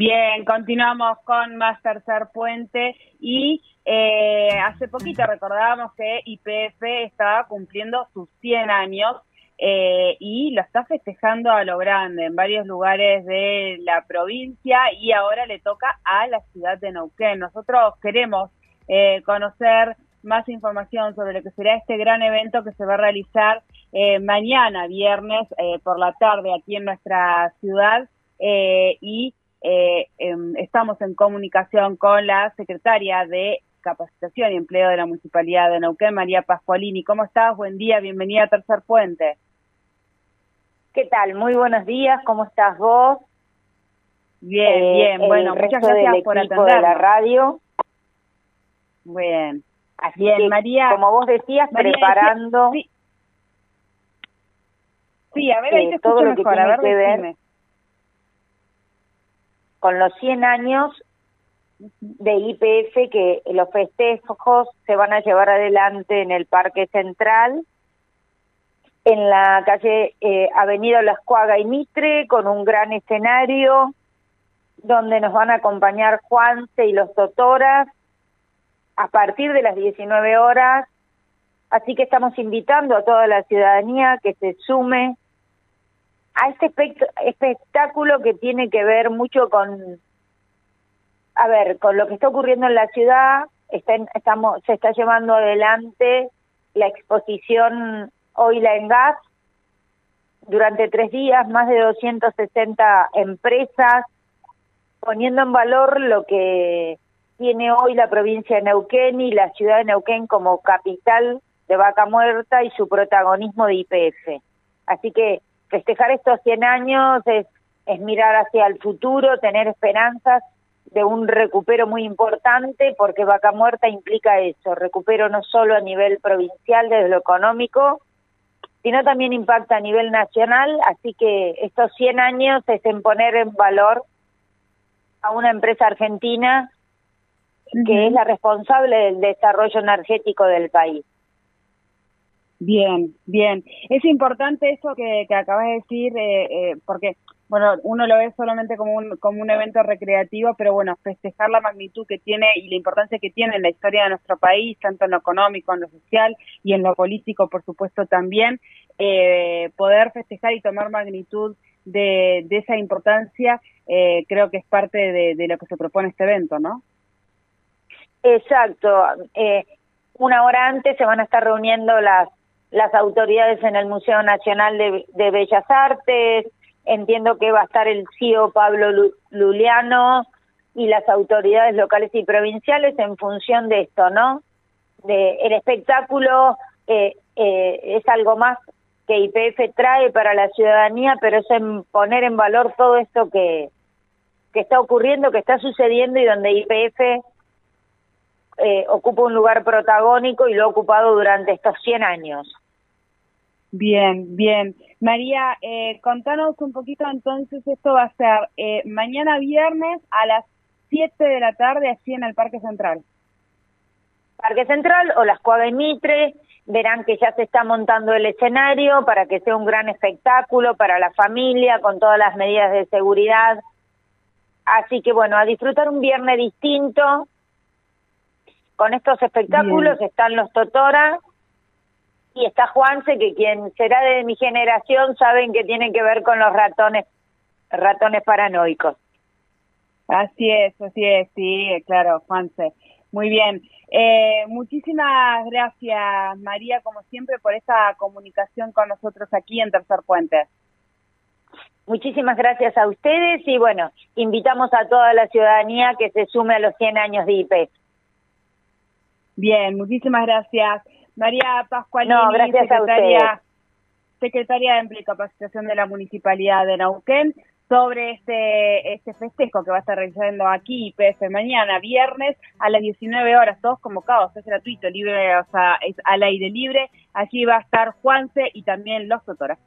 Bien, continuamos con más tercer puente y eh, hace poquito recordábamos que IPF estaba cumpliendo sus 100 años eh, y lo está festejando a lo grande en varios lugares de la provincia y ahora le toca a la ciudad de Neuquén. Nosotros queremos eh, conocer más información sobre lo que será este gran evento que se va a realizar mañana, viernes, por la tarde aquí en nuestra ciudad y eh, em, estamos en comunicación con la secretaria de Capacitación y Empleo de la Municipalidad de Neuquén, María Pascualini. ¿Cómo estás? Buen día, bienvenida a Tercer Puente. ¿Qué tal? Muy buenos días, ¿cómo estás vos? Bien, eh, bien, bueno, muchas gracias por atender. de la radio. Bien. Así bien, María. Como vos decías, preparando. Sí. a ver, ahí te eh, escucho mejor, a ver, que ver con los 100 años de IPF que los festejos se van a llevar adelante en el Parque Central, en la calle eh, Avenida Lascuaga y Mitre, con un gran escenario donde nos van a acompañar Juanse y los Totoras a partir de las 19 horas. Así que estamos invitando a toda la ciudadanía que se sume a este espectáculo que tiene que ver mucho con, a ver, con lo que está ocurriendo en la ciudad, está estamos, se está llevando adelante la exposición Oila en Gas, durante tres días, más de 260 empresas, poniendo en valor lo que tiene hoy la provincia de Neuquén y la ciudad de Neuquén como capital de Vaca Muerta y su protagonismo de IPF. Así que festejar estos 100 años es, es mirar hacia el futuro, tener esperanzas de un recupero muy importante, porque Vaca Muerta implica eso, recupero no solo a nivel provincial desde lo económico, sino también impacta a nivel nacional, así que estos 100 años es en poner en valor a una empresa argentina que es la responsable del desarrollo energético del país. Bien, bien. Es importante eso que, que acabas de decir, eh, eh, porque, bueno, uno lo ve solamente como un, como un evento recreativo, pero bueno, festejar la magnitud que tiene y la importancia que tiene en la historia de nuestro país, tanto en lo económico, en lo social y en lo político, por supuesto, también, eh, poder festejar y tomar magnitud de, de esa importancia, eh, creo que es parte de, lo que se propone este evento, ¿no? Exacto. Eh, una hora antes se van a estar reuniendo las las autoridades en el Museo Nacional de, Bellas Artes, entiendo que va a estar el CEO Pablo Luliano y las autoridades locales y provinciales en función de esto, ¿no? De, el espectáculo eh, eh, es algo más que IPF trae para la ciudadanía, pero es en poner en valor todo esto que, que está ocurriendo, que está sucediendo y donde IPF eh, ocupa un lugar protagónico y lo ha ocupado durante estos 100 años. Bien, bien. María, eh, contanos un poquito entonces, esto va a ser eh, mañana viernes a las 7 de la tarde, así en el Parque Central. Parque Central o las Cuadras Mitre, verán que ya se está montando el escenario para que sea un gran espectáculo para la familia, con todas las medidas de seguridad. Así que bueno, a disfrutar un viernes distinto, con estos espectáculos están los Totora y está Juanse, que quien será de mi generación saben que tiene que ver con los ratones, ratones paranoicos. Así es, así es, sí, claro, Juanse. Muy bien. Eh, muchísimas gracias, María, como siempre, por esta comunicación con nosotros aquí en Tercer Puente. Muchísimas gracias a ustedes y bueno, invitamos a toda la ciudadanía que se sume a los 100 años de IP. Bien, muchísimas gracias. María Pascualini, secretaria, secretaria de Empleo y Capacitación de la Municipalidad de Neuquén. sobre este, este festejo que va a estar realizando aquí IPF mañana, viernes, a las 19 horas, todos convocados, es gratuito, libre, o sea, es al aire libre. Aquí va a estar Juanse y también los doctores.